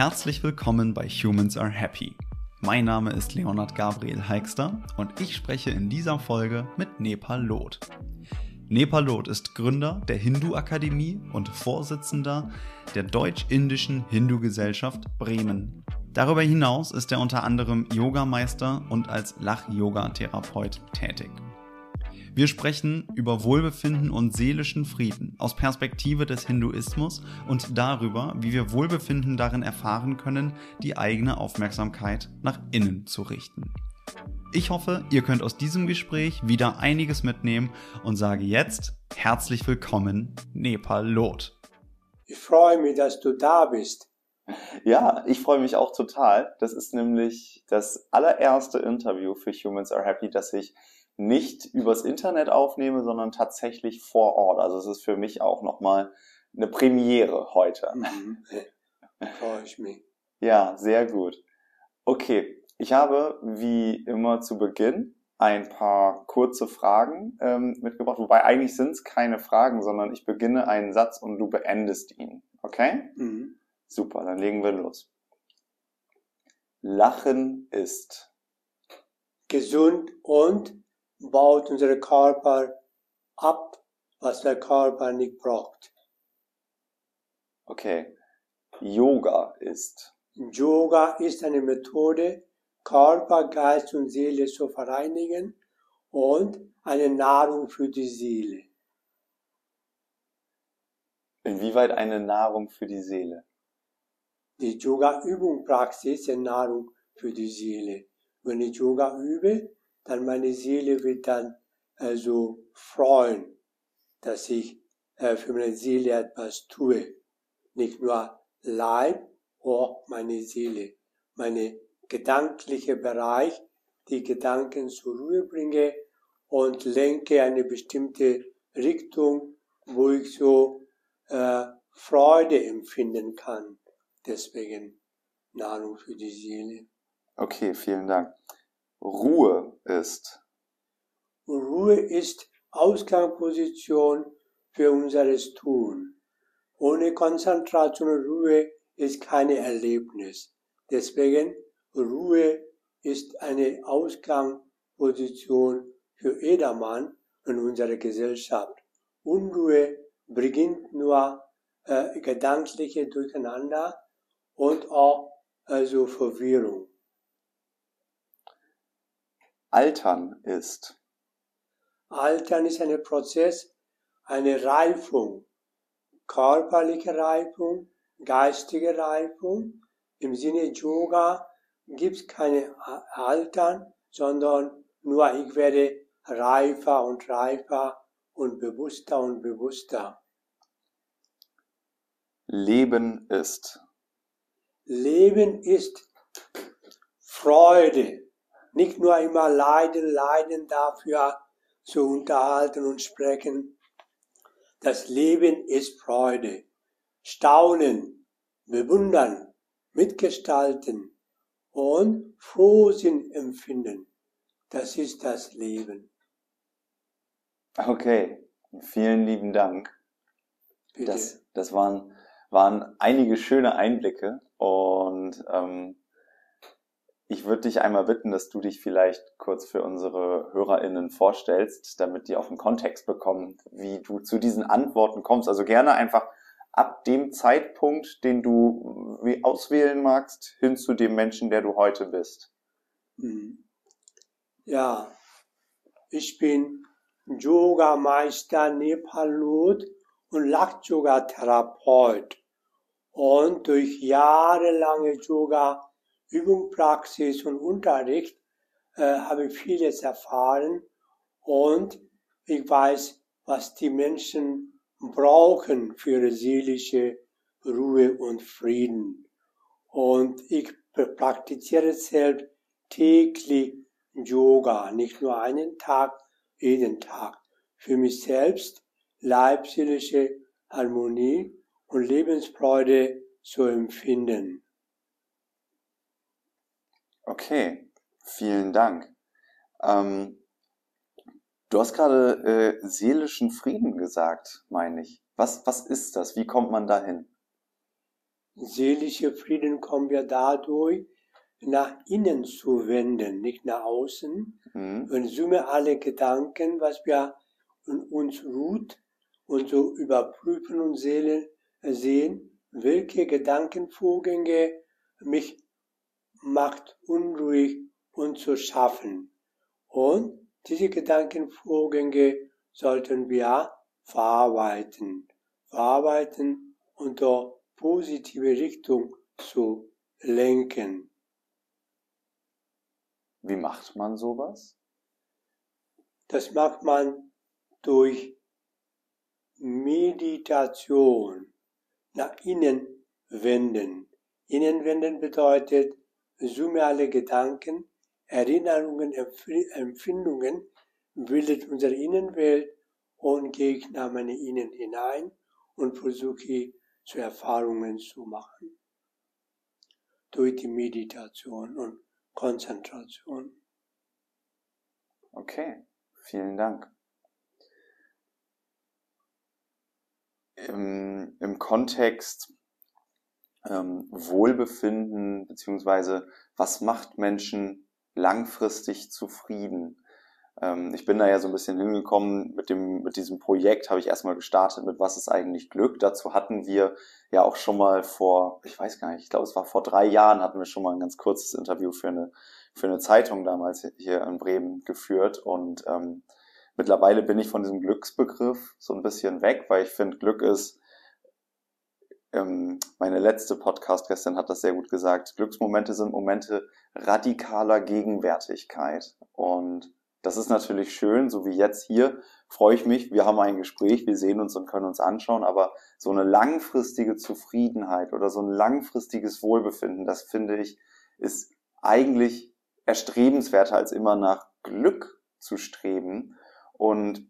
Herzlich willkommen bei Humans Are Happy. Mein Name ist Leonard Gabriel Heikster und ich spreche in dieser Folge mit Nepal Loth. Nepal Loth ist Gründer der Hindu-Akademie und Vorsitzender der Deutsch-Indischen Hindu-Gesellschaft Bremen. Darüber hinaus ist er unter anderem Yogameister und als Lach-Yoga-Therapeut tätig. Wir sprechen über Wohlbefinden und seelischen Frieden aus Perspektive des Hinduismus und darüber, wie wir Wohlbefinden darin erfahren können, die eigene Aufmerksamkeit nach innen zu richten. Ich hoffe, ihr könnt aus diesem Gespräch wieder einiges mitnehmen und sage jetzt herzlich willkommen, Nepal Lot. Ich freue mich, dass du da bist. Ja, ich freue mich auch total. Das ist nämlich das allererste Interview für Humans Are Happy, das ich nicht übers Internet aufnehme, sondern tatsächlich vor Ort. Also es ist für mich auch nochmal eine Premiere heute. Mhm. Freue ich mich. Ja, sehr gut. Okay, ich habe wie immer zu Beginn ein paar kurze Fragen ähm, mitgebracht, wobei eigentlich sind es keine Fragen, sondern ich beginne einen Satz und du beendest ihn. Okay? Mhm. Super, dann legen wir los. Lachen ist gesund und baut unser Körper ab, was der Körper nicht braucht. Okay. Yoga ist. Yoga ist eine Methode, Körper, Geist und Seele zu vereinigen und eine Nahrung für die Seele. Inwieweit eine Nahrung für die Seele? Die Yoga-Übung-Praxis ist eine Nahrung für die Seele. Wenn ich Yoga übe, dann meine Seele wird dann also freuen, dass ich äh, für meine Seele etwas tue. Nicht nur Leib, auch meine Seele, meine gedankliche Bereich, die Gedanken zur Ruhe bringe und lenke eine bestimmte Richtung, wo ich so äh, Freude empfinden kann. Deswegen Nahrung für die Seele. Okay, vielen Dank. Ruhe ist? Ruhe ist Ausgangsposition für unseres Tun. Ohne Konzentration und Ruhe ist keine Erlebnis. Deswegen Ruhe ist eine Ausgangsposition für jedermann in unserer Gesellschaft. Unruhe bringt nur äh, gedankliche Durcheinander und auch also Verwirrung. Altern ist? Altern ist ein Prozess, eine Reifung, körperliche Reifung, geistige Reifung. Im Sinne Yoga gibt es keine Altern, sondern nur ich werde reifer und reifer und bewusster und bewusster. Leben ist. Leben ist Freude, nicht nur immer leiden, leiden dafür zu unterhalten und sprechen. Das Leben ist Freude. Staunen, bewundern, mitgestalten und Frohsinn empfinden. Das ist das Leben. Okay, vielen lieben Dank. Bitte. Das, das waren, waren einige schöne Einblicke und ähm, ich würde dich einmal bitten, dass du dich vielleicht kurz für unsere HörerInnen vorstellst, damit die auch einen Kontext bekommen, wie du zu diesen Antworten kommst. Also gerne einfach ab dem Zeitpunkt, den du auswählen magst, hin zu dem Menschen, der du heute bist. Mhm. Ja, ich bin Yoga-Meister Nepalot und Lach-Yoga-Therapeut. Und durch jahrelange Yoga Übung, Praxis und Unterricht äh, habe ich vieles erfahren und ich weiß, was die Menschen brauchen für ihre seelische Ruhe und Frieden. Und ich praktiziere selbst täglich Yoga, nicht nur einen Tag, jeden Tag. Für mich selbst leibseelische Harmonie und Lebensfreude zu empfinden. Okay, vielen Dank. Ähm, du hast gerade äh, seelischen Frieden gesagt, meine ich. Was, was ist das? Wie kommt man dahin? seelischer Frieden kommen wir dadurch, nach innen zu wenden, nicht nach außen. Mhm. Und summe alle Gedanken, was wir in uns ruht, und so überprüfen und sehen, welche Gedankenvorgänge mich macht unruhig und zu schaffen. Und diese Gedankenvorgänge sollten wir verarbeiten, verarbeiten unter positive Richtung zu lenken. Wie macht man sowas? Das macht man durch Meditation nach innen wenden. Innen wenden bedeutet, summe alle Gedanken, Erinnerungen, Empfindungen, bildet unsere Innenwelt und gehe ich nach meine Innen hinein und versuche zu Erfahrungen zu machen. Durch die Meditation und Konzentration. Okay, vielen Dank. Im, im Kontext ähm, Wohlbefinden beziehungsweise was macht Menschen langfristig zufrieden? Ähm, ich bin da ja so ein bisschen hingekommen mit dem, mit diesem Projekt habe ich erstmal gestartet mit was ist eigentlich Glück? Dazu hatten wir ja auch schon mal vor, ich weiß gar nicht, ich glaube es war vor drei Jahren hatten wir schon mal ein ganz kurzes Interview für eine, für eine Zeitung damals hier in Bremen geführt und ähm, mittlerweile bin ich von diesem Glücksbegriff so ein bisschen weg, weil ich finde, Glück ist meine letzte Podcast gestern hat das sehr gut gesagt. Glücksmomente sind Momente radikaler Gegenwärtigkeit. Und das ist natürlich schön, so wie jetzt hier freue ich mich. Wir haben ein Gespräch, wir sehen uns und können uns anschauen, aber so eine langfristige Zufriedenheit oder so ein langfristiges Wohlbefinden, das finde ich, ist eigentlich erstrebenswerter als immer nach Glück zu streben. Und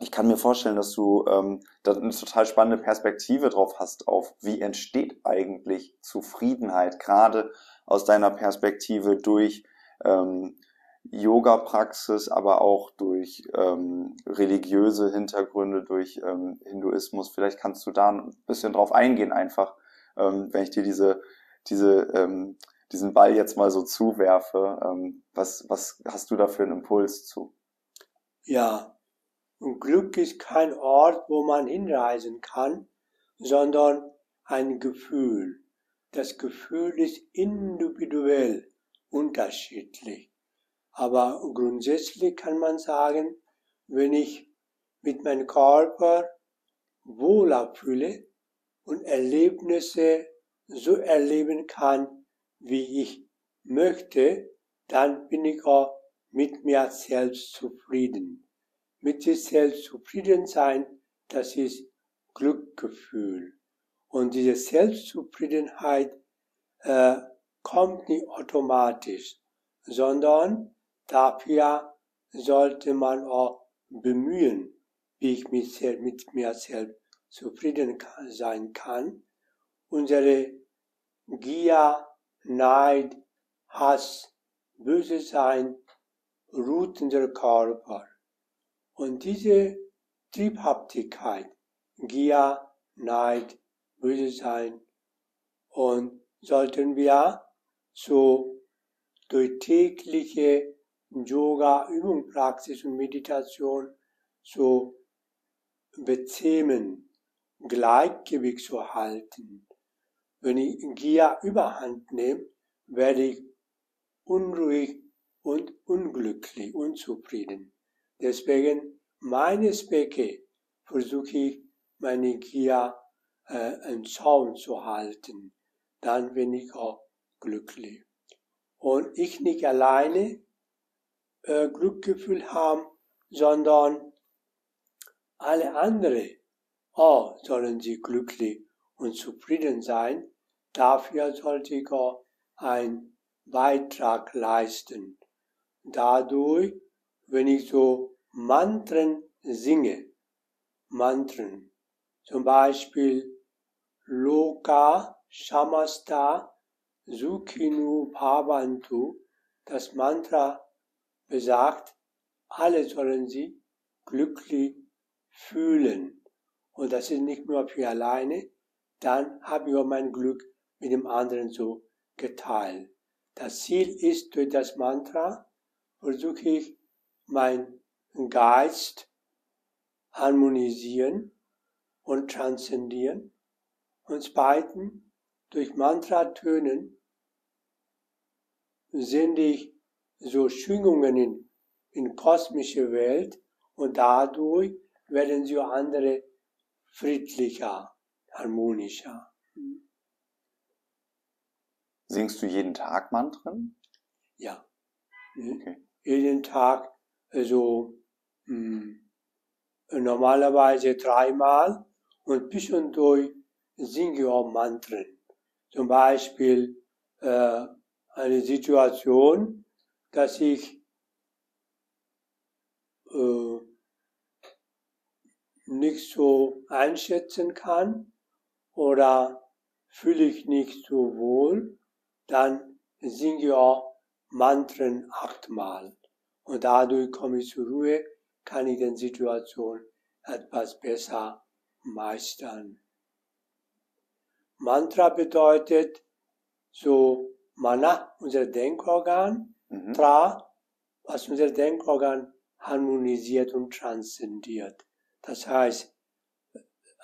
ich kann mir vorstellen, dass du ähm, da eine total spannende Perspektive drauf hast, auf wie entsteht eigentlich Zufriedenheit, gerade aus deiner Perspektive durch ähm, Yoga-Praxis, aber auch durch ähm, religiöse Hintergründe, durch ähm, Hinduismus. Vielleicht kannst du da ein bisschen drauf eingehen, einfach, ähm, wenn ich dir diese, diese, ähm, diesen Ball jetzt mal so zuwerfe. Ähm, was, was hast du da für einen Impuls zu? Ja, und Glück ist kein Ort, wo man hinreisen kann, sondern ein Gefühl. Das Gefühl ist individuell unterschiedlich. Aber grundsätzlich kann man sagen, wenn ich mit meinem Körper wohler fühle und Erlebnisse so erleben kann, wie ich möchte, dann bin ich auch mit mir selbst zufrieden mit sich selbst zufrieden sein, das ist Glückgefühl. Und diese Selbstzufriedenheit äh, kommt nicht automatisch, sondern dafür sollte man auch bemühen, wie ich mit, mit mir selbst zufrieden sein kann. Unsere Gier, Neid, Hass, Böse sein ruht in unserem Körper. Und diese Triebhaftigkeit, Gier, Neid, Böse sein, und sollten wir so durch tägliche Yoga, Übung, Praxis und Meditation so bezähmen, Gleichgewicht zu halten. Wenn ich Gier überhand nehme, werde ich unruhig und unglücklich, unzufrieden. Deswegen meine Zwecke versuche ich, meine Gier äh, im Zaun zu halten. Dann bin ich auch glücklich. Und ich nicht alleine äh, Glückgefühl haben, sondern alle anderen auch sollen sie glücklich und zufrieden sein. Dafür sollte ich auch einen Beitrag leisten. Dadurch wenn ich so Mantren singe, Mantren, zum Beispiel Loka Shamasta Sukhinu Bhavantu, das Mantra besagt, alle sollen sie glücklich fühlen. Und das ist nicht nur für alleine, dann habe ich auch mein Glück mit dem anderen so geteilt. Das Ziel ist, durch das Mantra versuche ich, meinen Geist harmonisieren und transzendieren. Und zweitens, durch Mantra-Tönen sende ich so Schwingungen in, in kosmische Welt und dadurch werden sie andere friedlicher, harmonischer. Singst du jeden Tag Mantren? Ja. Okay. Jeden Tag, also mh, hm, normalerweise dreimal und zwischendurch singe ich auch Mantren. Zum Beispiel äh, eine Situation, dass ich äh, nicht so einschätzen kann oder fühle ich nicht so wohl, dann singe ich auch Mantren achtmal. Und dadurch komme ich zur Ruhe, kann ich die Situation etwas besser meistern. Mantra bedeutet so Mana, unser Denkorgan, mhm. Tra, was unser Denkorgan harmonisiert und transzendiert. Das heißt,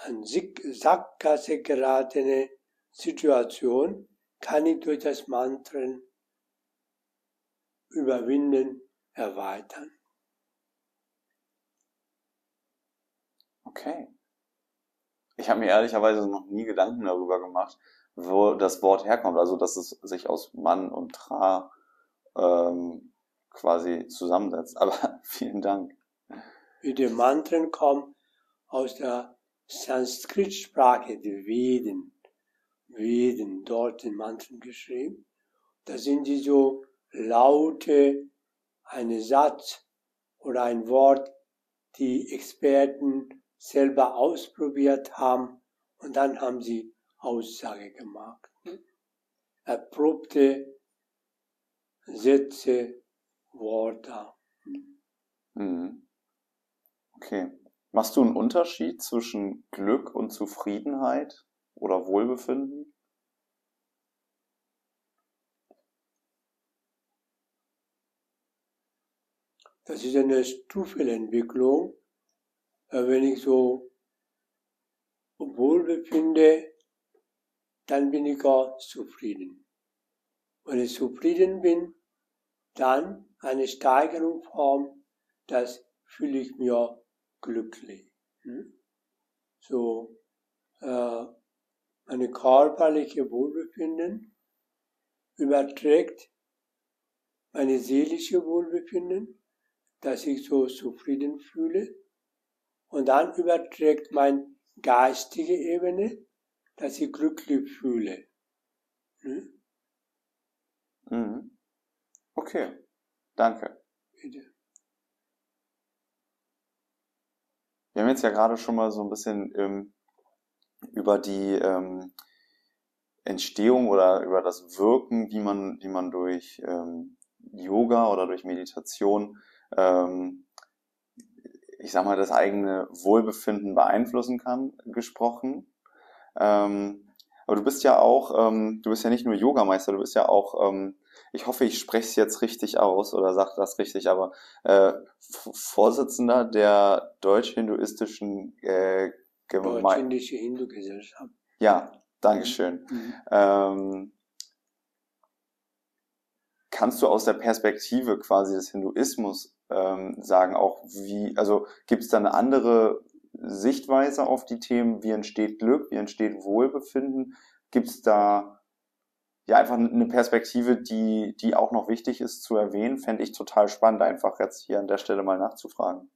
an Sackgasse geratene Situation kann ich durch das Mantren überwinden, erweitern. Okay. Ich habe mir ehrlicherweise noch nie Gedanken darüber gemacht, wo das Wort herkommt. Also, dass es sich aus Mann und Tra ähm, quasi zusammensetzt. Aber vielen Dank. Die Mantren kommen aus der Sanskrit-Sprache, die Veden. Veden, dort in Mantren geschrieben. Da sind die so Laute, eine Satz oder ein Wort, die Experten selber ausprobiert haben und dann haben sie Aussage gemacht. Erprobte Sätze, Worte. Mhm. Okay. Machst du einen Unterschied zwischen Glück und Zufriedenheit oder Wohlbefinden? Das ist eine Stufenentwicklung. Wenn ich so wohlbefinde, dann bin ich auch zufrieden. Wenn ich zufrieden bin, dann eine Steigerungsform, das fühle ich mir glücklich. Hm? So, äh, eine körperliche Wohlbefinden überträgt meine seelische Wohlbefinden, dass ich so zufrieden fühle. Und dann überträgt mein geistige Ebene, dass ich glücklich fühle. Hm? Mhm. Okay, danke. Bitte. Wir haben jetzt ja gerade schon mal so ein bisschen ähm, über die ähm, Entstehung oder über das Wirken, wie man, wie man durch ähm, Yoga oder durch Meditation, ähm, ich sag mal, das eigene Wohlbefinden beeinflussen kann, gesprochen. Ähm, aber du bist ja auch, ähm, du bist ja nicht nur Yogameister, du bist ja auch ähm, ich hoffe, ich spreche es jetzt richtig aus oder sage das richtig, aber äh, Vorsitzender der deutsch-hinduistischen äh, Deutsch-indische Hindu-Gesellschaft. Ja, Dankeschön. Mhm. Ähm, kannst du aus der Perspektive quasi des Hinduismus ähm, sagen, auch wie, also gibt es da eine andere Sichtweise auf die Themen, wie entsteht Glück, wie entsteht Wohlbefinden? Gibt es da ja, einfach eine Perspektive, die, die auch noch wichtig ist zu erwähnen, fände ich total spannend, einfach jetzt hier an der Stelle mal nachzufragen.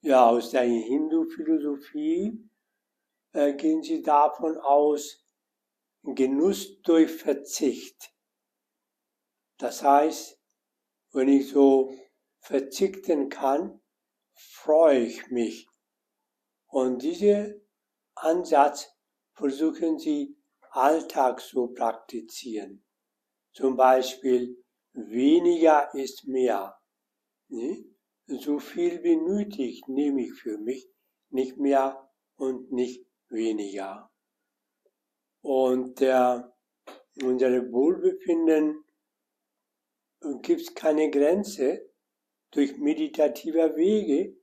Ja, aus der Hindu-Philosophie äh, gehen sie davon aus, Genuss durch Verzicht. Das heißt, wenn ich so verzichten kann, freue ich mich. Und dieser Ansatz versuchen Sie Alltag zu praktizieren. Zum Beispiel, weniger ist mehr. Ne? So viel wie nötig nehme ich für mich, nicht mehr und nicht weniger. Und der, unsere Wohlbefinden gibt es keine Grenze. Durch meditative Wege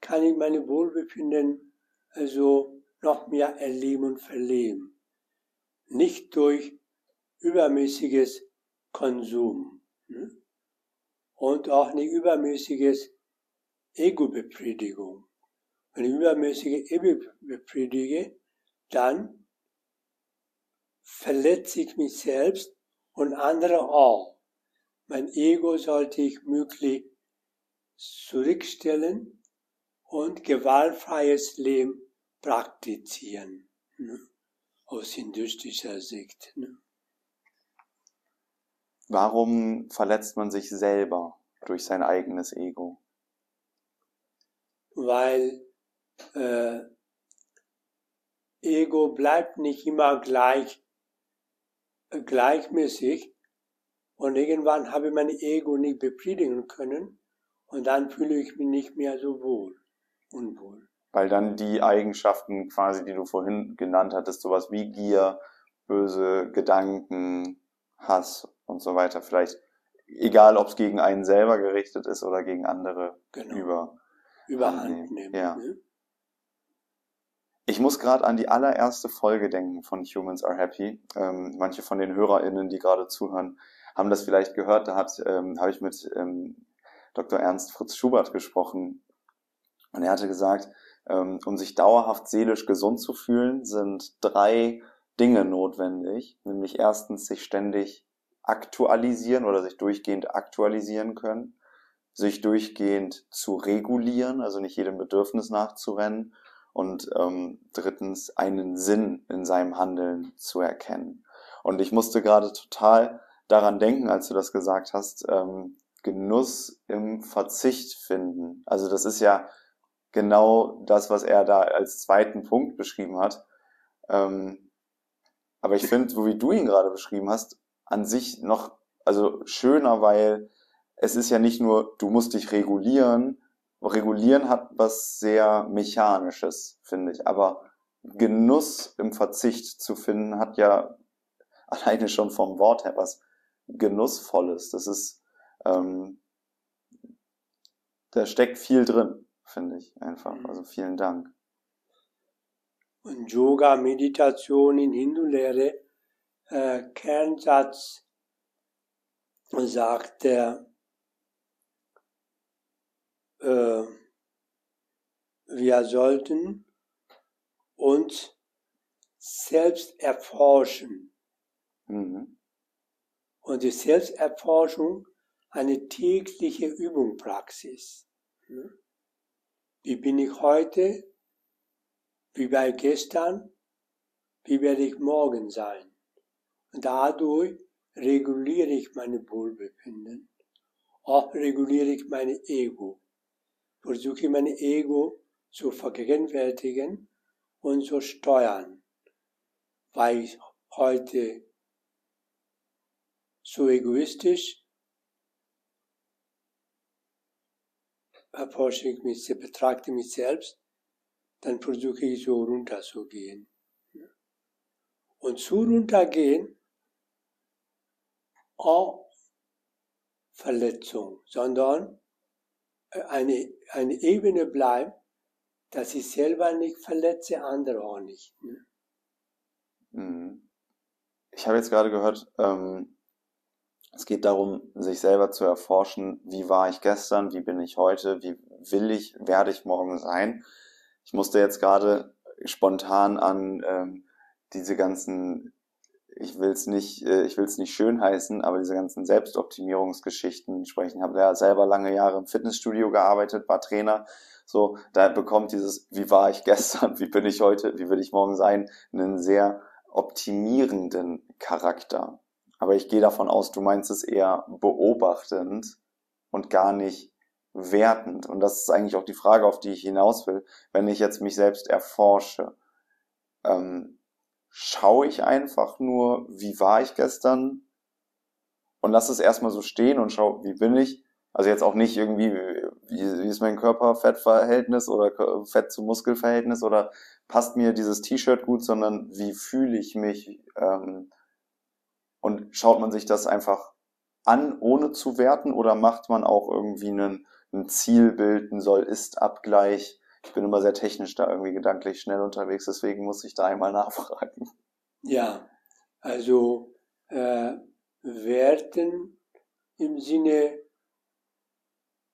kann ich meine Wohlbefinden also noch mehr erleben und verleben. Nicht durch übermäßiges Konsum ne? und auch nicht übermäßiges Ego-Befriedigung. Wenn ich übermäßige Ego befriedige, dann verletze ich mich selbst und andere auch. Mein Ego sollte ich möglichst zurückstellen und gewaltfreies Leben praktizieren. Ne? Aus hinduistischer Sicht. Ne? Warum verletzt man sich selber durch sein eigenes Ego? Weil äh, Ego bleibt nicht immer gleich äh, gleichmäßig und irgendwann habe ich mein Ego nicht befriedigen können und dann fühle ich mich nicht mehr so wohl, unwohl. Weil dann die Eigenschaften quasi, die du vorhin genannt hattest, sowas wie Gier, böse Gedanken, Hass und so weiter. Vielleicht, egal ob es gegen einen selber gerichtet ist oder gegen andere genau. über, überhand nehmen. Ja. Ne? Ich muss gerade an die allererste Folge denken von Humans Are Happy. Ähm, manche von den HörerInnen, die gerade zuhören, haben das vielleicht gehört. Da ähm, habe ich mit ähm, Dr. Ernst Fritz Schubert gesprochen. Und er hatte gesagt, ähm, um sich dauerhaft seelisch gesund zu fühlen, sind drei Dinge notwendig. Nämlich erstens sich ständig aktualisieren oder sich durchgehend aktualisieren können, sich durchgehend zu regulieren, also nicht jedem Bedürfnis nachzurennen und ähm, drittens einen Sinn in seinem Handeln zu erkennen. Und ich musste gerade total daran denken, als du das gesagt hast, ähm, Genuss im Verzicht finden. Also das ist ja genau das, was er da als zweiten Punkt beschrieben hat. Ähm, aber ich finde, so wie du ihn gerade beschrieben hast, an sich noch, also schöner, weil es ist ja nicht nur, du musst dich regulieren. Regulieren hat was sehr Mechanisches, finde ich. Aber Genuss im Verzicht zu finden, hat ja alleine schon vom Wort her was Genussvolles. Das ist, ähm, da steckt viel drin, finde ich einfach. Mhm. Also vielen Dank. Und Yoga, Meditation in Hindu-Lehre äh, Kernsatz sagt er, äh, wir sollten uns selbst erforschen. Mhm. Und die Selbsterforschung eine tägliche Übungpraxis. Wie bin ich heute? Wie war ich gestern? Wie werde ich morgen sein? Und dadurch reguliere ich meine Wohlbefinden. Auch reguliere ich meine Ego. Versuche mein Ego zu vergegenwärtigen und zu steuern. Weil ich heute so egoistisch erforsche ich mich, betrachte mich selbst, dann versuche ich so runterzugehen. Und zu runtergehen auch Verletzung, sondern eine, eine Ebene bleibt, dass ich selber nicht verletze, andere auch nicht. Ne? Mhm. Ich habe jetzt gerade gehört, ähm, es geht darum, sich selber zu erforschen, wie war ich gestern, wie bin ich heute, wie will ich, werde ich morgen sein. Ich musste jetzt gerade spontan an ähm, diese ganzen ich will es nicht, äh, ich will es nicht schön heißen, aber diese ganzen Selbstoptimierungsgeschichten sprechen. Ich habe ja selber lange Jahre im Fitnessstudio gearbeitet, war Trainer. So, da bekommt dieses, wie war ich gestern, wie bin ich heute, wie will ich morgen sein, einen sehr optimierenden Charakter. Aber ich gehe davon aus, du meinst es eher beobachtend und gar nicht wertend. Und das ist eigentlich auch die Frage, auf die ich hinaus will. Wenn ich jetzt mich selbst erforsche, ähm, schaue ich einfach nur, wie war ich gestern und lass es erstmal so stehen und schau, wie bin ich. Also jetzt auch nicht irgendwie, wie, wie ist mein Körperfettverhältnis oder Fett zu Muskelverhältnis oder passt mir dieses T-Shirt gut, sondern wie fühle ich mich ähm, und schaut man sich das einfach an, ohne zu werten oder macht man auch irgendwie einen, ein Zielbild, ein Soll-Ist-Abgleich? Ich bin immer sehr technisch da irgendwie gedanklich schnell unterwegs, deswegen muss ich da einmal nachfragen. Ja, also äh, werten im Sinne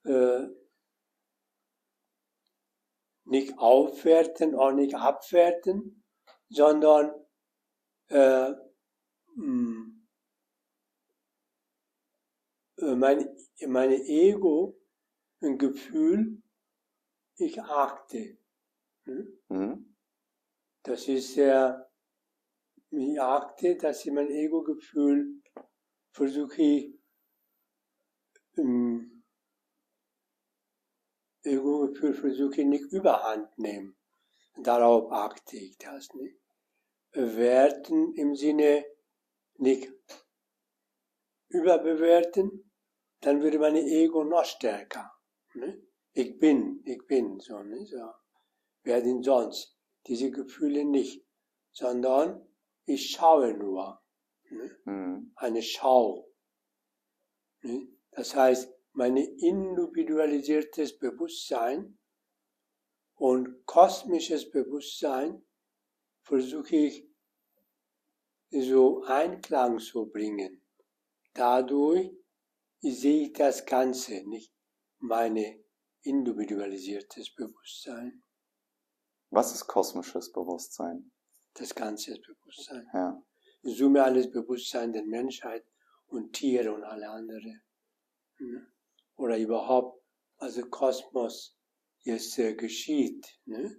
äh, nicht aufwerten, auch nicht abwerten, sondern äh, hm, äh, mein, meine Ego, ein Gefühl, ich achte. Ne? Mhm. Das ist sehr, ich achte, dass ich mein Ego-Gefühl versuche, ähm, Ego-Gefühl versuche ich nicht überhand nehmen. Darauf achte ich das nicht. Werten im Sinne nicht überbewerten, dann würde meine Ego noch stärker. Ne? Ich bin, ich bin, so, ne? so. Wer denn sonst? Diese Gefühle nicht, sondern ich schaue nur. Ne? Mhm. Eine Schau. Ne? Das heißt, mein individualisiertes Bewusstsein und kosmisches Bewusstsein versuche ich so Einklang zu bringen. Dadurch sehe ich das Ganze, nicht meine individualisiertes Bewusstsein. Was ist kosmisches Bewusstsein? Das ganze Bewusstsein. Ja. In Summe alles Bewusstsein der Menschheit und Tiere und alle anderen. Hm oder überhaupt, also Kosmos jetzt äh, geschieht. Ne?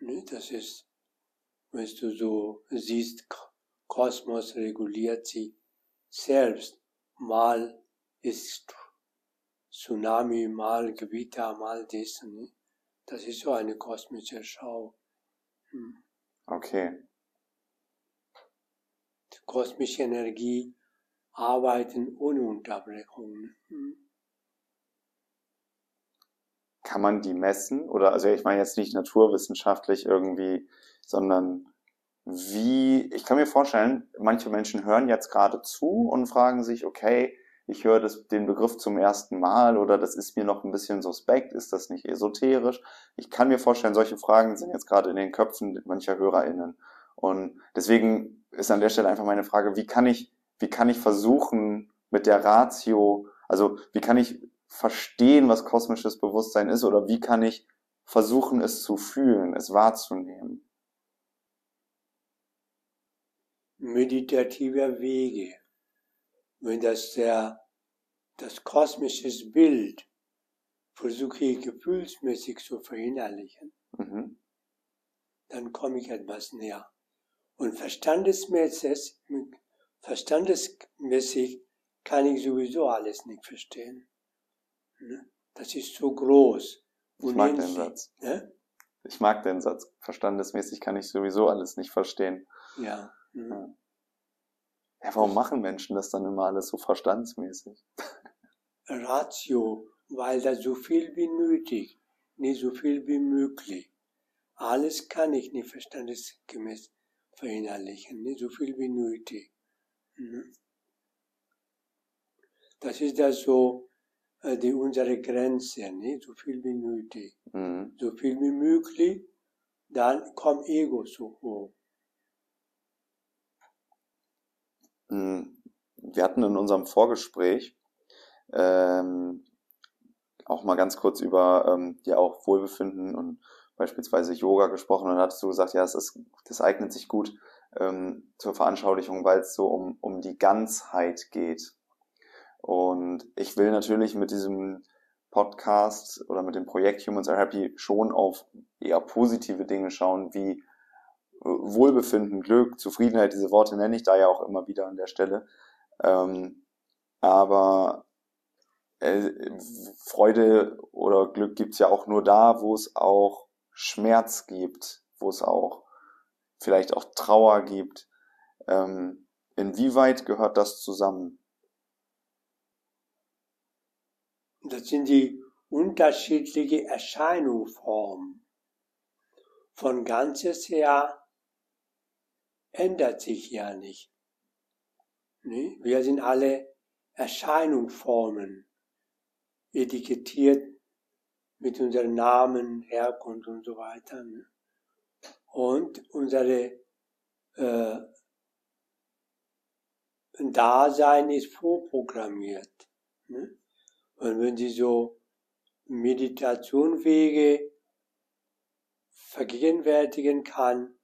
Ne? Das ist, wenn du so siehst, Kosmos reguliert sich selbst. Mal ist Tsunami, mal Gewitter, mal das. Ne? Das ist so eine kosmische Schau. Hm. Okay. Die kosmische Energie arbeiten ohne Unterbrechung. Hm kann man die messen? Oder, also ich meine jetzt nicht naturwissenschaftlich irgendwie, sondern wie, ich kann mir vorstellen, manche Menschen hören jetzt gerade zu und fragen sich, okay, ich höre das, den Begriff zum ersten Mal oder das ist mir noch ein bisschen suspekt, ist das nicht esoterisch? Ich kann mir vorstellen, solche Fragen sind jetzt gerade in den Köpfen mancher HörerInnen. Und deswegen ist an der Stelle einfach meine Frage, wie kann ich, wie kann ich versuchen, mit der Ratio, also wie kann ich verstehen, was kosmisches Bewusstsein ist oder wie kann ich versuchen, es zu fühlen, es wahrzunehmen? Meditativer Wege. Wenn das der, das kosmische Bild versuche ich gefühlsmäßig zu verinnerlichen, mhm. dann komme ich etwas näher. Und verstandesmäßig, verstandesmäßig kann ich sowieso alles nicht verstehen. Ne? Das ist so groß. Ich mag den Satz. Ne? Ich mag den Satz. Verstandesmäßig kann ich sowieso alles nicht verstehen. Ja. Mhm. Ja. Ja, warum machen Menschen das dann immer alles so verstandsmäßig? Ratio, weil da so viel wie nötig, nicht so viel wie möglich. Alles kann ich nicht verstandesgemäß verinnerlichen, nicht so viel wie nötig. Mhm. Das ist ja so, äh, die unsere Grenze, nicht? so viel wie nötig, mhm. so viel wie möglich, dann kommt Ego so hoch. Mhm. Wir hatten in unserem Vorgespräch ähm, auch mal ganz kurz über ähm, ja auch Wohlbefinden und beispielsweise Yoga gesprochen und hattest du gesagt, ja, das, ist, das eignet sich gut ähm, zur Veranschaulichung, weil es so um, um die Ganzheit geht. Und ich will natürlich mit diesem Podcast oder mit dem Projekt Humans Are Happy schon auf eher positive Dinge schauen, wie Wohlbefinden, Glück, Zufriedenheit, diese Worte nenne ich da ja auch immer wieder an der Stelle. Ähm, aber äh, Freude oder Glück gibt's ja auch nur da, wo es auch Schmerz gibt, wo es auch vielleicht auch Trauer gibt. Ähm, inwieweit gehört das zusammen? Das sind die unterschiedliche Erscheinungsformen. Von ganzes her ändert sich ja nicht. Wir sind alle Erscheinungsformen, etikettiert mit unseren Namen, Herkunft und so weiter. Und unsere äh, Dasein ist vorprogrammiert. Und wenn Sie so Meditationwege vergegenwärtigen kann,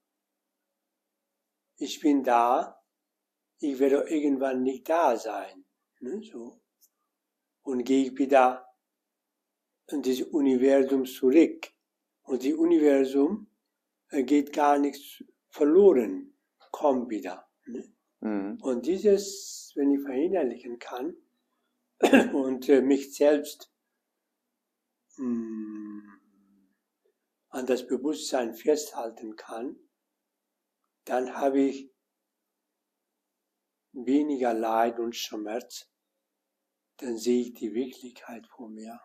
ich bin da, ich werde irgendwann nicht da sein. Ne, so. Und gehe ich wieder in das Universum zurück. Und das Universum äh, geht gar nichts verloren, kommt wieder. Ne? Mhm. Und dieses, wenn ich verinnerlichen kann und äh, mich selbst mh, mm, an das Bewusstsein festhalten kann, dann habe ich weniger Leid und Schmerz, dann sehe ich die Wirklichkeit vor mir.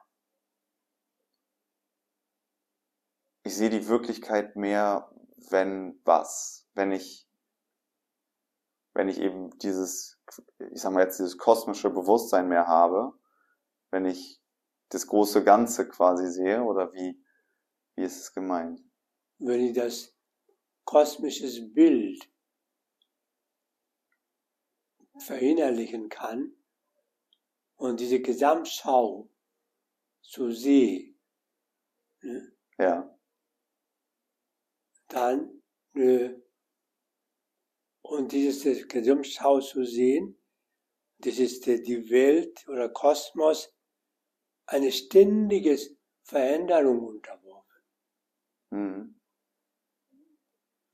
Ich sehe die Wirklichkeit mehr, wenn was, wenn ich, wenn ich eben dieses, ich sag mal jetzt dieses kosmische Bewusstsein mehr habe, wenn ich das große Ganze quasi sehe, oder wie, wie ist es gemeint? Wenn ich das kosmisches Bild verinnerlichen kann und diese Gesamtschau so sehe, ne? ja. dann ne, und dieses Gesamtschau zu sehen, das ist die Welt oder Kosmos, eine ständige Veränderung unterworfen. Mhm.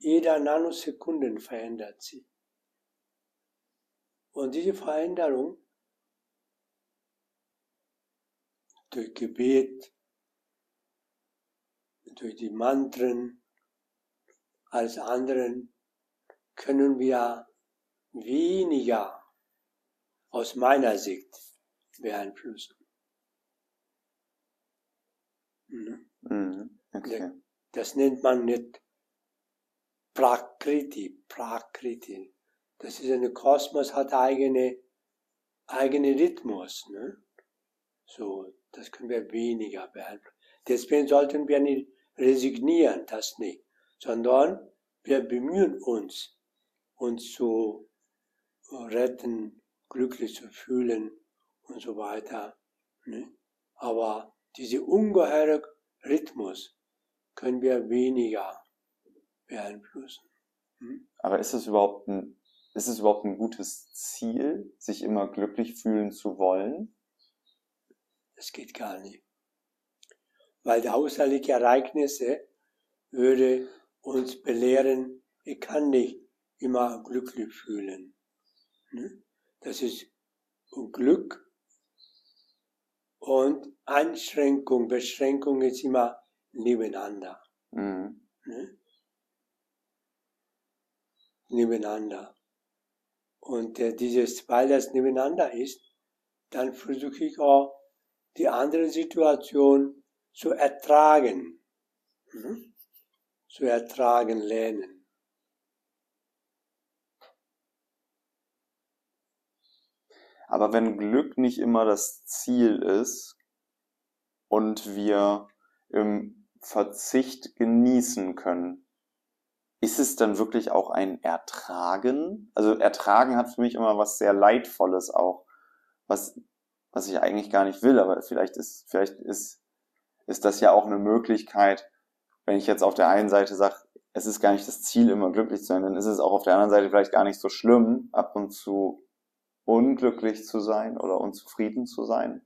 Jeder Nanosekunden verändert sie. Und diese Veränderung durch Gebet, durch die Mantren als anderen können wir weniger aus meiner Sicht beeinflussen. Mhm. Okay. Das nennt man nicht Prakriti, Prakriti. Das ist eine Kosmos, hat eigene, eigene Rhythmus. Ne? So, das können wir weniger beeinflussen. Deswegen sollten wir nicht resignieren, das nicht, sondern wir bemühen uns, uns zu retten, glücklich zu fühlen und so weiter. Ne? Aber diese ungeheure Rhythmus können wir weniger beeinflussen. Hm? Aber ist es überhaupt ein ist es überhaupt ein gutes Ziel, sich immer glücklich fühlen zu wollen? Das geht gar nicht. Weil die außerliche Ereignisse würde uns belehren, ich kann nicht immer glücklich fühlen. Ne? Das ist Glück und Einschränkung, Beschränkung ist immer nebeneinander. Mhm. Ne? Nebeneinander. Und äh, dieses, weil das nebeneinander ist, dann versuche ich auch die andere Situation zu ertragen. Mhm. Zu ertragen lernen. Aber wenn Glück nicht immer das Ziel ist und wir im Verzicht genießen können, ist es dann wirklich auch ein Ertragen? Also Ertragen hat für mich immer was sehr Leidvolles auch, was, was ich eigentlich gar nicht will, aber vielleicht ist, vielleicht ist, ist das ja auch eine Möglichkeit, wenn ich jetzt auf der einen Seite sage, es ist gar nicht das Ziel, immer glücklich zu sein, dann ist es auch auf der anderen Seite vielleicht gar nicht so schlimm, ab und zu unglücklich zu sein oder unzufrieden zu sein.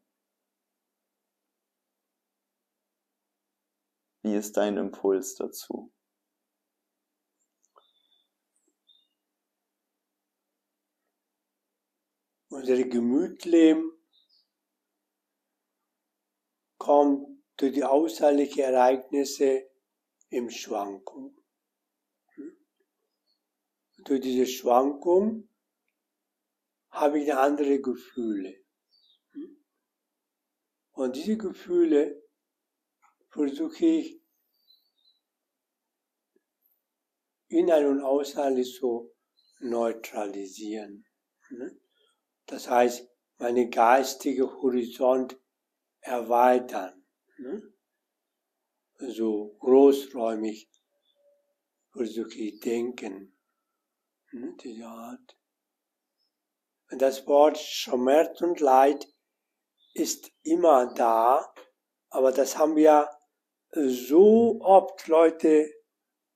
Wie ist dein Impuls dazu? Unser Gemütleben kommt durch die außerlichen Ereignisse im Schwankung. Durch diese Schwankung habe ich andere Gefühle. Und diese Gefühle versuche ich innen und außerlich so neutralisieren. Ne? Das heißt, meine geistige Horizont erweitern. Ne? So großräumig versuche ich denken. Ne? Diese Art. Und das Wort Schmerz und Leid ist immer da, aber das haben wir so oft Leute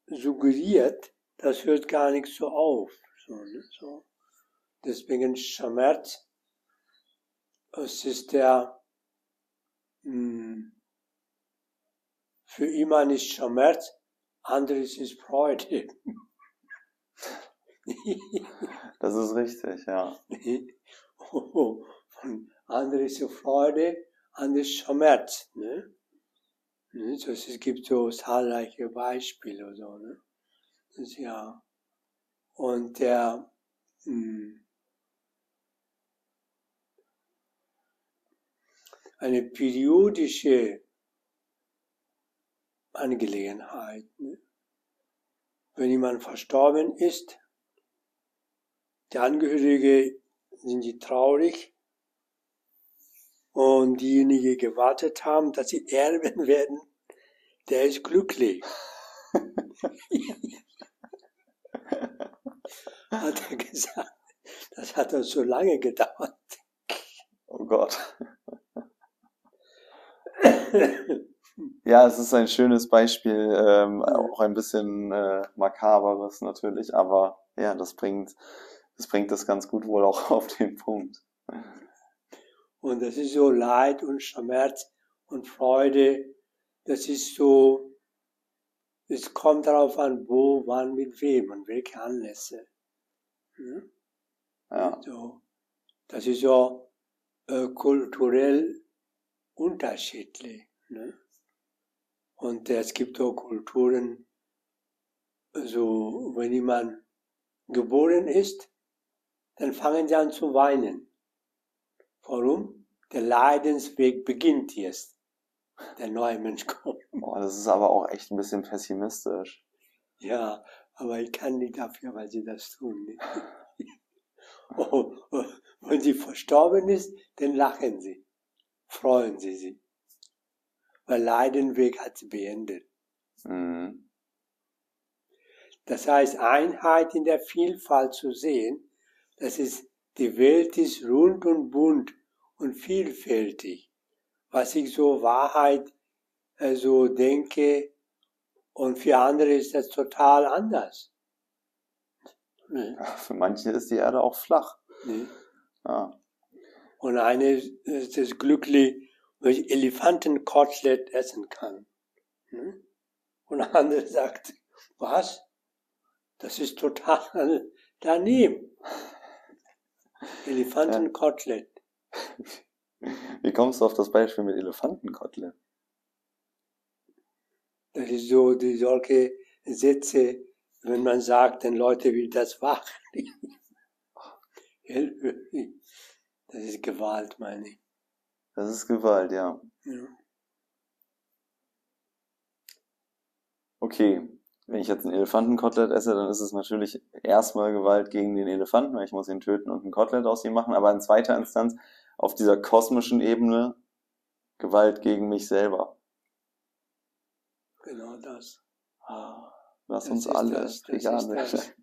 suggeriert, das hört gar nicht so auf. So, ne? so. Deswegen Schmerz, es ist der mh, hm, für immer nicht Schmerz, anderes ist Freude. das ist richtig, ja. oh, anderes ist Freude, anderes Schmerz. Ne? Ne? So, es gibt so zahlreiche Beispiele. So, ne? Das, ja. Und der mh, eine periodische Angelegenheit. Wenn jemand verstorben ist, die Angehörige sind die traurig und diejenigen gewartet haben, dass sie erben werden, der ist glücklich. hat er gesagt. Das hat uns so lange gedauert. Oh Gott. Ja, es ist ein schönes Beispiel, ähm, auch ein bisschen äh, makaberes natürlich, aber ja, das bringt, das bringt das ganz gut wohl auch auf den Punkt. Und das ist so Leid und Schmerz und Freude. Das ist so, es kommt darauf an, wo, wann, mit wem und welche Anlässe. Hm? Ja. So, das ist so äh, kulturell unterschiedlich. Ne? Und es gibt auch Kulturen, so, wenn jemand geboren ist, dann fangen sie an zu weinen. Warum? Der Leidensweg beginnt jetzt. Der neue Mensch kommt. Boah, das ist aber auch echt ein bisschen pessimistisch. Ja, aber ich kann nicht dafür, weil sie das tun. oh, oh, wenn sie verstorben ist, dann lachen sie. Freuen sie sich. Weil Leidenweg hat sie beendet. Mhm. Das heißt, Einheit in der Vielfalt zu sehen, das ist die Welt ist rund und bunt und vielfältig. Was ich so Wahrheit also denke und für andere ist das total anders. Nee. Für manche ist die Erde auch flach. Nee. Ja. Und eine ist das glücklich, wenn ich Elefantenkotelett essen kann. Und der andere sagt, was? Das ist total daneben. Elefantenkotelett. Wie kommst du auf das Beispiel mit Elefantenkotelett? Das ist so, die solche Sätze, wenn man sagt, dann Leute will das wach. Das ist Gewalt, meine ich. Das ist Gewalt, ja. ja. Okay, wenn ich jetzt ein Elefantenkotelett esse, dann ist es natürlich erstmal Gewalt gegen den Elefanten, weil ich muss ihn töten und ein Kotelett aus ihm machen, aber in zweiter Instanz auf dieser kosmischen Ebene Gewalt gegen mich selber. Genau das. Ah, lass uns alle das, das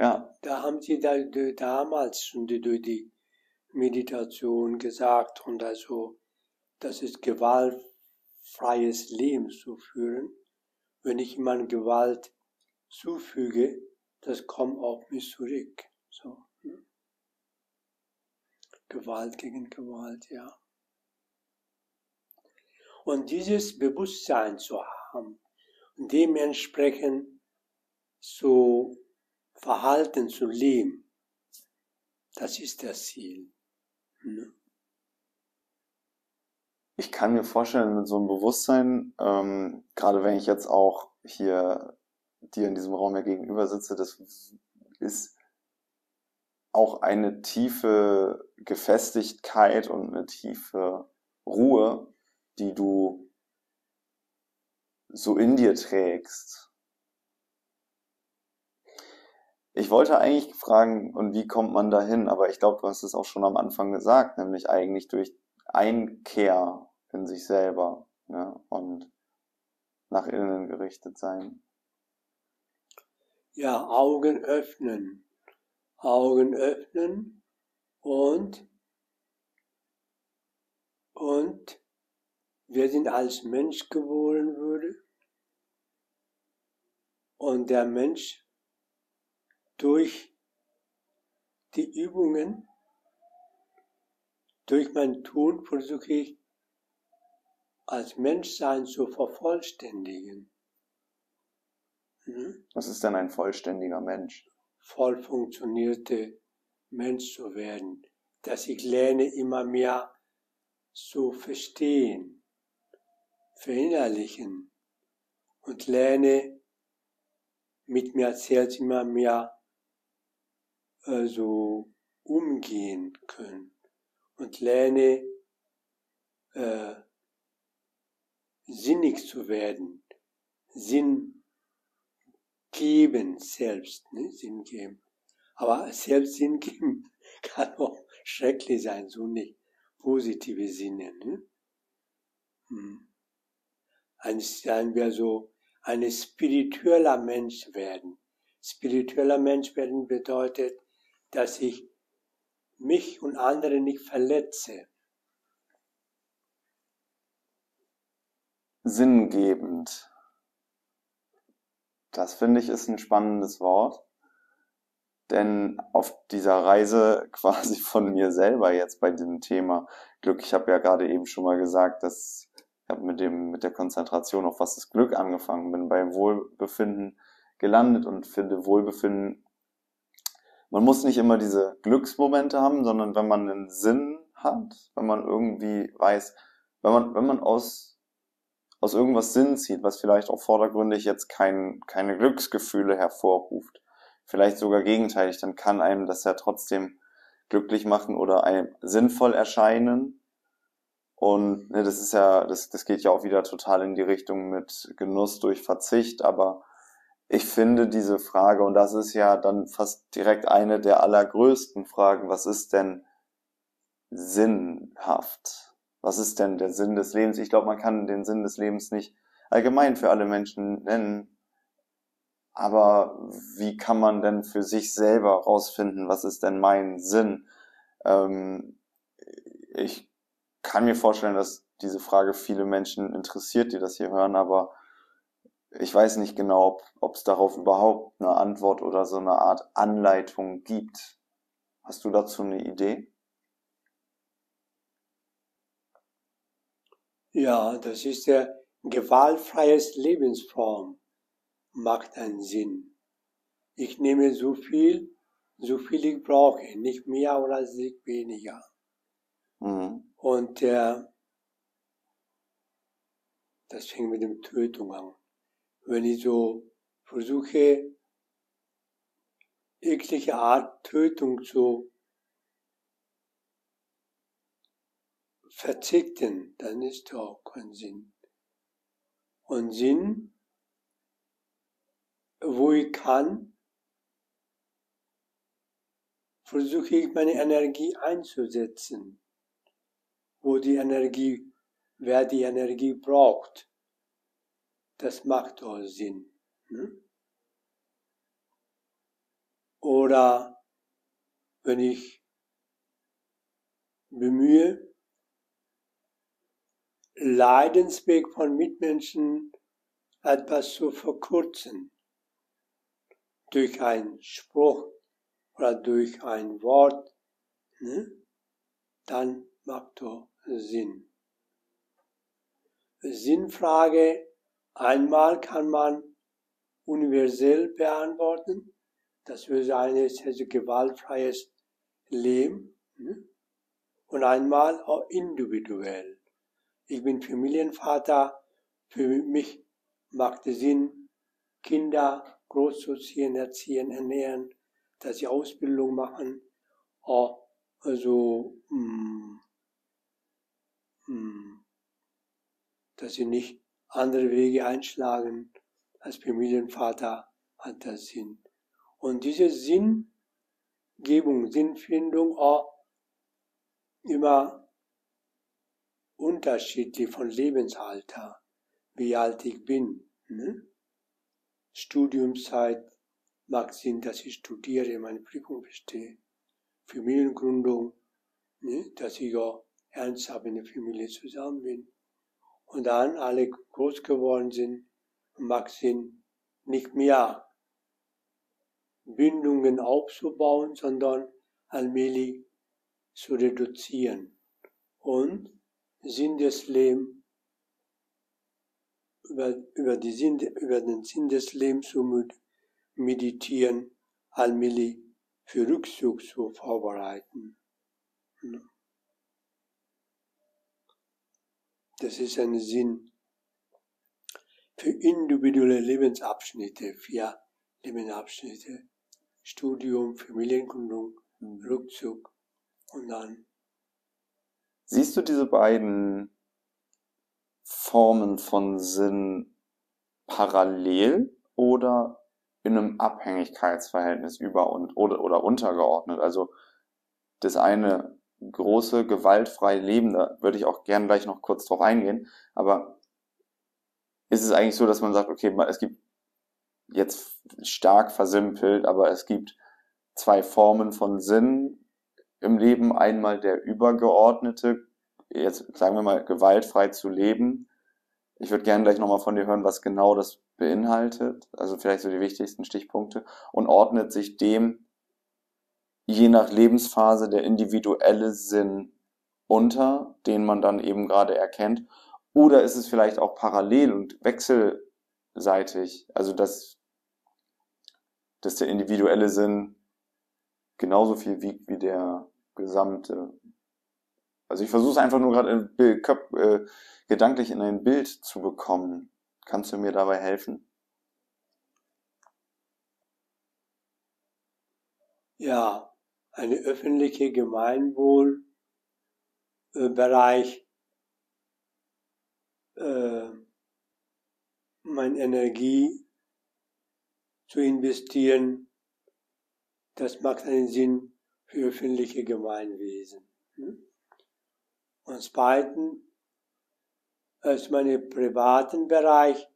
ja. Da haben sie da, damals schon die, die Meditation gesagt und also, das ist gewaltfreies Leben zu führen wenn ich jemand Gewalt zufüge, das kommt auf mich zurück. So. Ne? Gewalt gegen Gewalt, ja. Und dieses Bewusstsein zu haben und dementsprechend zu verhalten, zu leben, das ist das Ziel. Ne? Ich kann mir vorstellen, mit so einem Bewusstsein, ähm, gerade wenn ich jetzt auch hier dir in diesem Raum ja gegenüber sitze, das ist auch eine tiefe Gefestigkeit und eine tiefe Ruhe, die du so in dir trägst. Ich wollte eigentlich fragen, und wie kommt man dahin? Aber ich glaube, du hast es auch schon am Anfang gesagt, nämlich eigentlich durch Einkehr in sich selber ja, und nach innen gerichtet sein. Ja, Augen öffnen. Augen öffnen und und wir sind als Mensch geboren wurde und der Mensch durch die Übungen, durch mein Tun versuche ich als Menschsein zu vervollständigen. Hm? Was ist denn ein vollständiger Mensch? Voll funktionierte Mensch zu werden, dass ich lerne immer mehr zu verstehen, verinnerlichen und lerne mit mir selbst immer mehr also umgehen können und lerne äh, sinnig zu werden, Sinn geben selbst, ne? Sinn geben. Aber selbst Sinn geben kann auch schrecklich sein, so nicht positive Sinne. Ne? Hm. Ein, sagen wir so, ein spiritueller Mensch werden. Spiritueller Mensch werden bedeutet, dass ich mich und andere nicht verletze. Sinngebend. Das finde ich ist ein spannendes Wort. Denn auf dieser Reise quasi von mir selber jetzt bei diesem Thema Glück, ich habe ja gerade eben schon mal gesagt, dass ich habe mit dem mit der Konzentration auf was ist Glück angefangen, bin beim Wohlbefinden gelandet und finde Wohlbefinden man muss nicht immer diese Glücksmomente haben, sondern wenn man einen Sinn hat, wenn man irgendwie weiß, wenn man, wenn man aus, aus irgendwas Sinn zieht, was vielleicht auch vordergründig jetzt kein, keine Glücksgefühle hervorruft, vielleicht sogar gegenteilig, dann kann einem das ja trotzdem glücklich machen oder einem sinnvoll erscheinen. Und ne, das ist ja, das, das geht ja auch wieder total in die Richtung mit Genuss durch Verzicht, aber ich finde diese Frage, und das ist ja dann fast direkt eine der allergrößten Fragen, was ist denn sinnhaft? Was ist denn der Sinn des Lebens? Ich glaube, man kann den Sinn des Lebens nicht allgemein für alle Menschen nennen. Aber wie kann man denn für sich selber rausfinden, was ist denn mein Sinn? Ähm, ich kann mir vorstellen, dass diese Frage viele Menschen interessiert, die das hier hören, aber ich weiß nicht genau, ob es darauf überhaupt eine Antwort oder so eine Art Anleitung gibt. Hast du dazu eine Idee? Ja, das ist der gewaltfreies Lebensform, macht einen Sinn. Ich nehme so viel, so viel ich brauche, nicht mehr oder nicht weniger. Mhm. Und äh, das fängt mit dem Tötung an wenn ich so versuche, jegliche Art Tötung zu verzichten, dann ist auch kein Sinn. Und Sinn, wo ich kann, versuche ich meine Energie einzusetzen, wo die Energie, wer die Energie braucht. Das macht doch Sinn. Hm? Oder wenn ich bemühe, Leidensweg von Mitmenschen etwas zu verkürzen, durch einen Spruch oder durch ein Wort, ne? dann macht doch Sinn. Sinnfrage Einmal kann man universell beantworten, das wir sein ist also gewaltfreies Leben. Ne? Und einmal auch individuell. Ich bin Familienvater, für mich macht es Sinn, Kinder großzuziehen, erziehen, ernähren, dass sie Ausbildung machen, auch also mh, mm, hm, dass sie nicht andere Wege einschlagen als Familienvater hat das Sinn. Und diese Sinngebung, Sinnfindung auch immer unterschiedlich von Lebensalter, wie alt ich bin. Ne? Studiumszeit macht Sinn, dass ich studiere, meine Prüfung bestehe. Familiengründung, ne? dass ich auch ernsthaft in der Familie zusammen bin. Und dann alle groß geworden sind, macht Sinn, nicht mehr Bindungen aufzubauen, sondern allmählich zu reduzieren und Sinn des Lebens über, über, die Sinn, über den Sinn des Lebens zu meditieren, allmählich für Rückzug zu vorbereiten. Das ist ein Sinn für individuelle Lebensabschnitte, vier Lebensabschnitte. Studium, Familiengründung, mhm. Rückzug und dann. Siehst du diese beiden Formen von Sinn parallel oder in einem Abhängigkeitsverhältnis über und oder, oder untergeordnet? Also das eine große gewaltfreie Leben, da würde ich auch gerne gleich noch kurz drauf eingehen, aber ist es eigentlich so, dass man sagt, okay, es gibt jetzt stark versimpelt, aber es gibt zwei Formen von Sinn im Leben. Einmal der übergeordnete, jetzt sagen wir mal, gewaltfrei zu leben. Ich würde gerne gleich nochmal von dir hören, was genau das beinhaltet, also vielleicht so die wichtigsten Stichpunkte, und ordnet sich dem je nach Lebensphase der individuelle Sinn unter, den man dann eben gerade erkennt, oder ist es vielleicht auch parallel und wechselseitig, also dass dass der individuelle Sinn genauso viel wiegt wie der gesamte. Also ich versuche es einfach nur gerade äh, gedanklich in ein Bild zu bekommen. Kannst du mir dabei helfen? Ja, eine öffentliche Gemeinwohlbereich, äh, meine Energie zu investieren, das macht einen Sinn für öffentliche Gemeinwesen. Hm? Und zweitens, als meinen privaten Bereich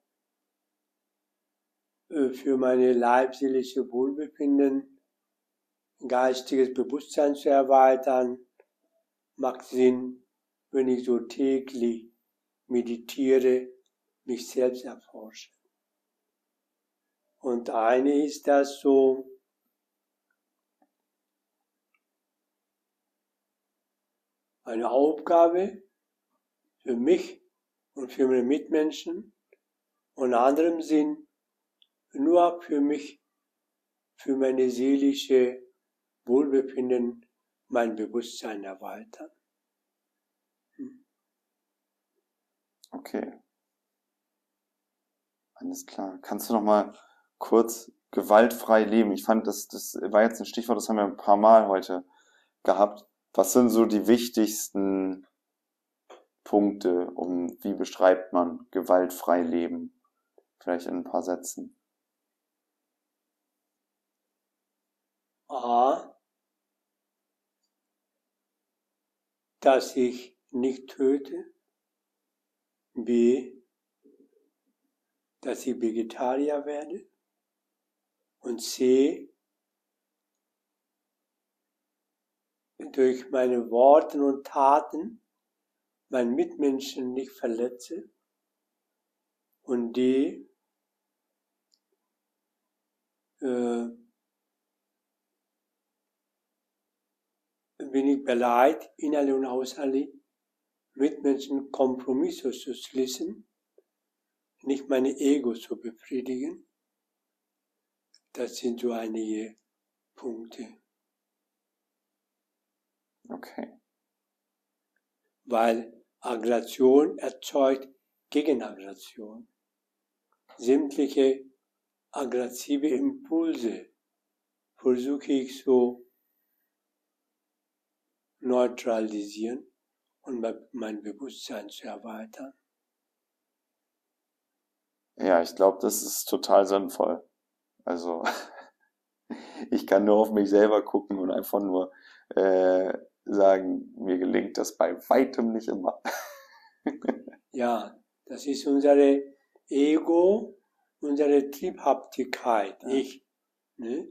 äh, für meine leibseelische Wohlbefinden, geistiges Bewusstsein zu erweitern, macht Sinn, wenn ich so täglich meditiere, mich selbst erforsche. Und eine ist das so, eine Aufgabe für mich und für meine Mitmenschen und in anderem Sinn nur für mich, für meine seelische Wohlbefinden, mein Bewusstsein erweitern. Hm. Okay. Alles klar. Kannst du noch mal kurz gewaltfrei leben. Ich fand, das, das war jetzt ein Stichwort, das haben wir ein paar Mal heute gehabt. Was sind so die wichtigsten Punkte, um wie beschreibt man gewaltfrei leben? Vielleicht in ein paar Sätzen. A. Dass ich nicht töte. B. Dass ich Vegetarier werde und sehe durch meine Worte und Taten meinen Mitmenschen nicht verletze und die äh, bin ich bereit, innerlich und äußerlich Mitmenschen Kompromisse zu schließen, nicht meine Ego zu befriedigen das sind so einige Punkte. Okay. Weil Aggression erzeugt Gegenaggression. Sämtliche aggressive Impulse versuche ich so neutralisieren und mein Bewusstsein zu erweitern. Ja, ich glaube, das ist total sinnvoll. Also ich kann nur auf mich selber gucken und einfach nur äh, sagen, mir gelingt das bei weitem nicht immer. ja, das ist unsere Ego, unsere Triebhaftigkeit. Ja. Ich, ne?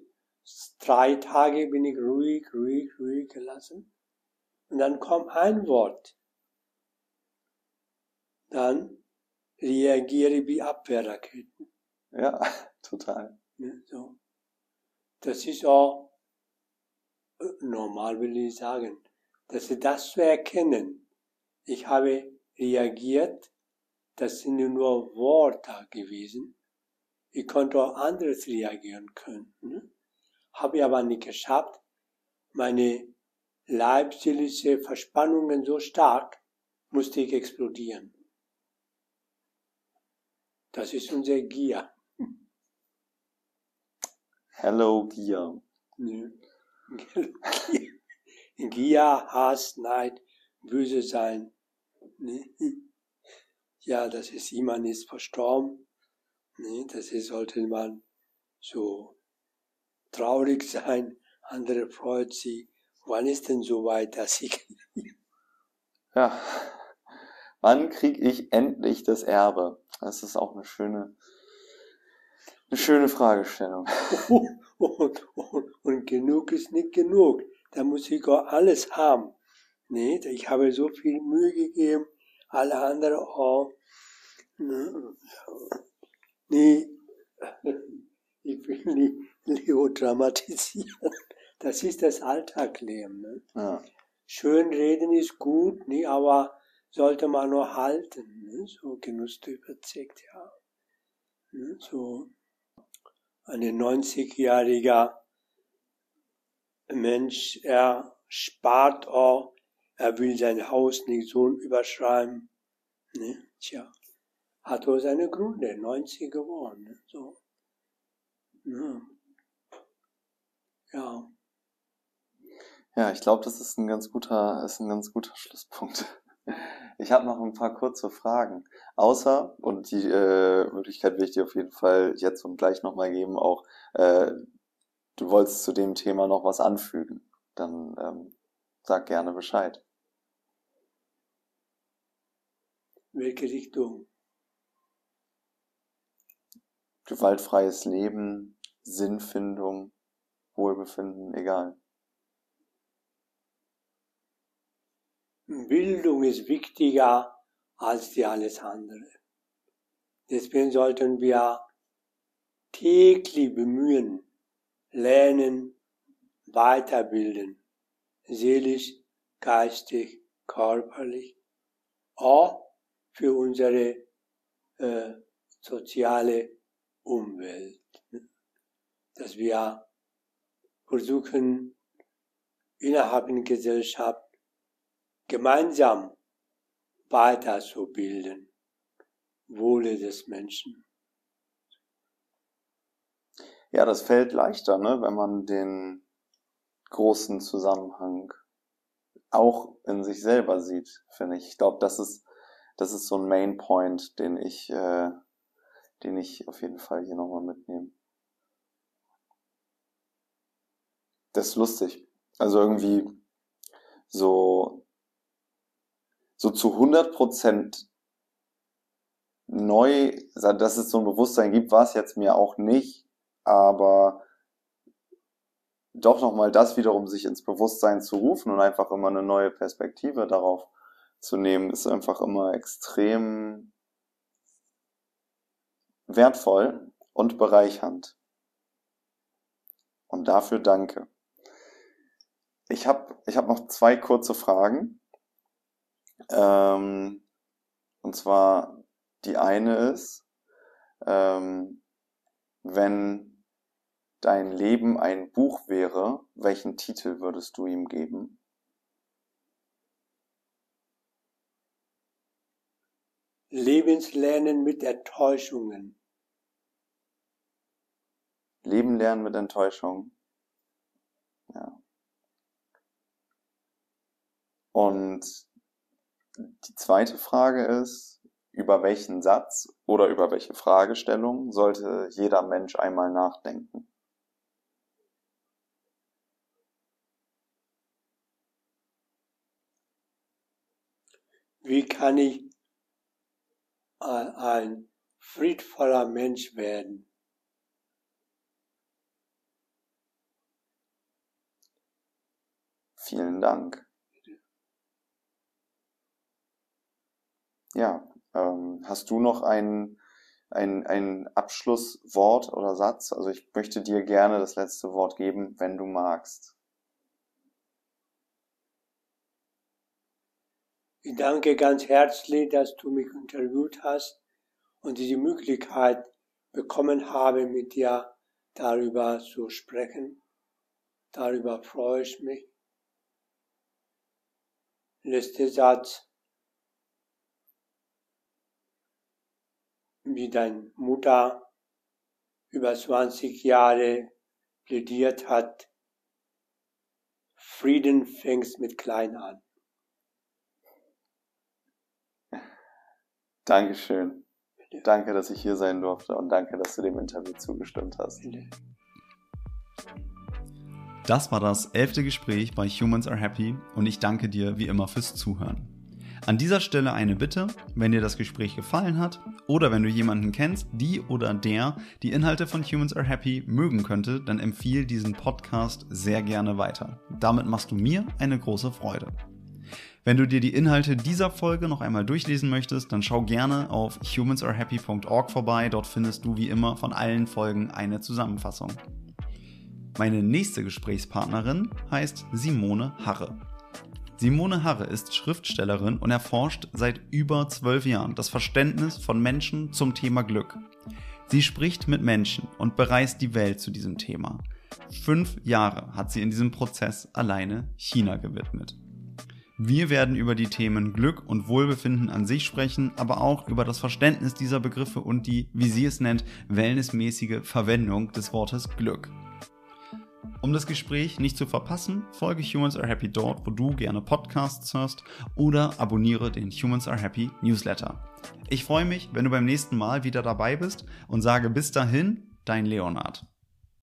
Drei Tage bin ich ruhig, ruhig, ruhig gelassen. Und dann kommt ein Wort. Dann reagiere wie Abwehrraketen. Ja, total. Ne, so. Das ist auch äh, normal, will ich sagen. Das ist das zu erkennen. Ich habe reagiert, das sind nur Worte gewesen. Ich konnte auch anderes reagieren können. Ne? Habe ich aber nicht geschafft. Meine leibseelische Verspannungen so stark, musste ich explodieren. Das ist unser Gier. Hello Gier. Gier, Hass, Neid, böse sein. Ja, das ist jemand ist verstorben. Das ist, sollte man so traurig sein. Andere freut sich. Wann ist denn so weit, dass ich... ja. Wann kriege ich endlich das Erbe? Das ist auch eine schöne, eine schöne Fragestellung. und, und, und genug ist nicht genug. Da muss ich auch alles haben. Nee, ich habe so viel Mühe gegeben, alle anderen auch. Nee, ich will nicht Leo dramatisieren. Das ist das Alltagleben. Ne? Ja. Schön reden ist gut, nee, aber sollte man nur halten. Ne? So Genuss überzeugt, ja. Ne? So ein 90-jähriger Mensch, er spart auch, er will sein Haus nicht so überschreiben. Ne? Tja, hat auch seine Gründe, 90 geworden. Ne? So. Ja. ja. Ja, ich glaube, das ist ein ganz guter, ist ein ganz guter Schlusspunkt. Ich habe noch ein paar kurze Fragen. Außer, und die äh, Möglichkeit will ich dir auf jeden Fall jetzt und gleich nochmal geben, auch äh, du wolltest zu dem Thema noch was anfügen. Dann ähm, sag gerne Bescheid. Welche Richtung? Gewaltfreies Leben, Sinnfindung, Wohlbefinden, egal. Bildung ist wichtiger als die alles andere. Deswegen sollten wir täglich bemühen, lernen, weiterbilden, seelisch, geistig, körperlich, auch für unsere äh, soziale Umwelt. Dass wir versuchen, innerhalb der Gesellschaft gemeinsam weiterzubilden, Wohle des Menschen. Ja, das fällt leichter, ne, wenn man den großen Zusammenhang auch in sich selber sieht, finde ich. Ich glaube, das ist, das ist so ein Main Point, den ich, äh, den ich auf jeden Fall hier nochmal mitnehme. Das ist lustig. Also irgendwie so so zu 100 Prozent neu, dass es so ein Bewusstsein gibt, war es jetzt mir auch nicht, aber doch nochmal das wiederum sich ins Bewusstsein zu rufen und einfach immer eine neue Perspektive darauf zu nehmen, ist einfach immer extrem wertvoll und bereichernd. Und dafür danke. Ich habe ich hab noch zwei kurze Fragen. Ähm, und zwar die eine ist, ähm, wenn dein Leben ein Buch wäre, welchen Titel würdest du ihm geben? Lebenslernen mit Enttäuschungen. Leben lernen mit Enttäuschungen. Ja. Und die zweite Frage ist, über welchen Satz oder über welche Fragestellung sollte jeder Mensch einmal nachdenken? Wie kann ich ein friedvoller Mensch werden? Vielen Dank. Ja, ähm, hast du noch ein, ein, ein Abschlusswort oder Satz? Also ich möchte dir gerne das letzte Wort geben, wenn du magst. Ich danke ganz herzlich, dass du mich interviewt hast und diese Möglichkeit bekommen habe, mit dir darüber zu sprechen. Darüber freue ich mich. Letzter Satz. Wie deine Mutter über 20 Jahre plädiert hat, Frieden fängt mit klein an. Dankeschön. Bitte. Danke, dass ich hier sein durfte und danke, dass du dem Interview zugestimmt hast. Bitte. Das war das elfte Gespräch bei Humans Are Happy und ich danke dir wie immer fürs Zuhören. An dieser Stelle eine Bitte, wenn dir das Gespräch gefallen hat oder wenn du jemanden kennst, die oder der die Inhalte von Humans Are Happy mögen könnte, dann empfiehl diesen Podcast sehr gerne weiter. Damit machst du mir eine große Freude. Wenn du dir die Inhalte dieser Folge noch einmal durchlesen möchtest, dann schau gerne auf humansarehappy.org vorbei. Dort findest du wie immer von allen Folgen eine Zusammenfassung. Meine nächste Gesprächspartnerin heißt Simone Harre. Simone Harre ist Schriftstellerin und erforscht seit über zwölf Jahren das Verständnis von Menschen zum Thema Glück. Sie spricht mit Menschen und bereist die Welt zu diesem Thema. Fünf Jahre hat sie in diesem Prozess alleine China gewidmet. Wir werden über die Themen Glück und Wohlbefinden an sich sprechen, aber auch über das Verständnis dieser Begriffe und die, wie sie es nennt, wellnessmäßige Verwendung des Wortes Glück. Um das Gespräch nicht zu verpassen, folge Humans Are Happy dort, wo du gerne Podcasts hörst oder abonniere den Humans Are Happy Newsletter. Ich freue mich, wenn du beim nächsten Mal wieder dabei bist und sage bis dahin, dein Leonard.